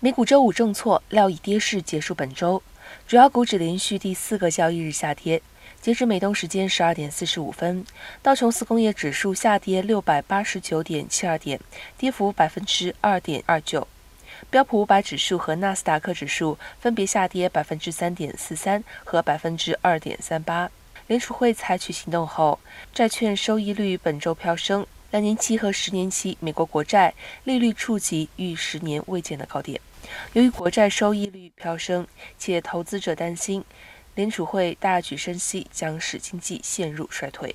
美股周五重挫，料以跌势结束本周。主要股指连续第四个交易日下跌。截至美东时间十二点四十五分，道琼斯工业指数下跌六百八十九点七二点，跌幅百分之二点二九。标普五百指数和纳斯达克指数分别下跌百分之三点四三和百分之二点三八。联储会采取行动后，债券收益率本周飙升。两年期和十年期美国国债利率触及逾十年未见的高点。由于国债收益率飙升，且投资者担心联储会大举升息将使经济陷入衰退。